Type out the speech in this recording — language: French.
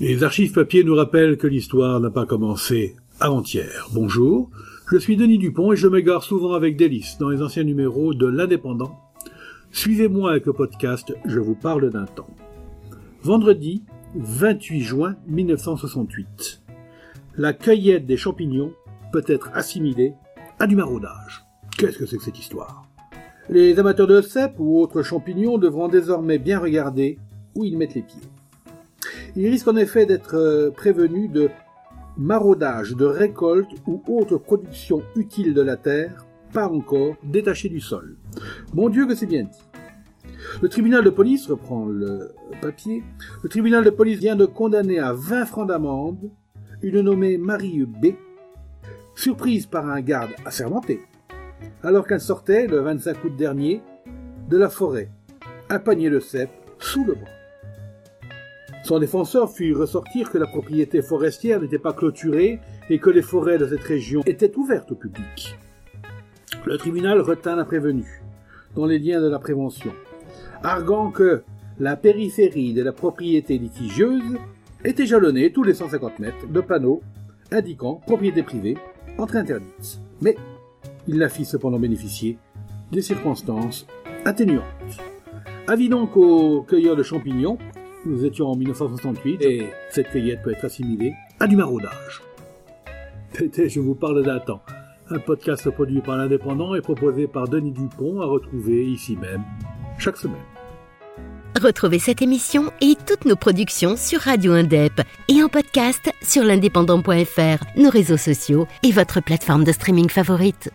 Les archives papier nous rappellent que l'histoire n'a pas commencé avant-hier. Bonjour, je suis Denis Dupont et je m'égare souvent avec délice dans les anciens numéros de l'Indépendant. Suivez-moi avec le podcast Je vous parle d'un temps. Vendredi 28 juin 1968. La cueillette des champignons peut être assimilée à du maraudage. Qu'est-ce que c'est que cette histoire? Les amateurs de cèpes ou autres champignons devront désormais bien regarder où ils mettent les pieds. Il risque en effet d'être euh, prévenu de maraudage de récolte ou autre production utile de la terre, pas encore détachée du sol. Bon Dieu que c'est bien dit. Le tribunal de police, reprend le papier, le tribunal de police vient de condamner à 20 francs d'amende une nommée Marie B, surprise par un garde assermenté, alors qu'elle sortait, le 25 août dernier, de la forêt, un panier de cèpes sous le bras. Son défenseur fit ressortir que la propriété forestière n'était pas clôturée et que les forêts de cette région étaient ouvertes au public. Le tribunal retint la prévenue, dans les liens de la prévention, arguant que la périphérie de la propriété litigieuse était jalonnée tous les 150 mètres de panneaux indiquant propriété privée, entrée interdite. Mais il la fit cependant bénéficier des circonstances atténuantes. Avis donc aux cueilleurs de champignons nous étions en 1968 et cette cueillette peut être assimilée à du maraudage. Pété, je vous parle d'un temps. Un podcast produit par l'Indépendant et proposé par Denis Dupont à retrouver ici même chaque semaine. Retrouvez cette émission et toutes nos productions sur Radio Indep et en podcast sur l'indépendant.fr, nos réseaux sociaux et votre plateforme de streaming favorite.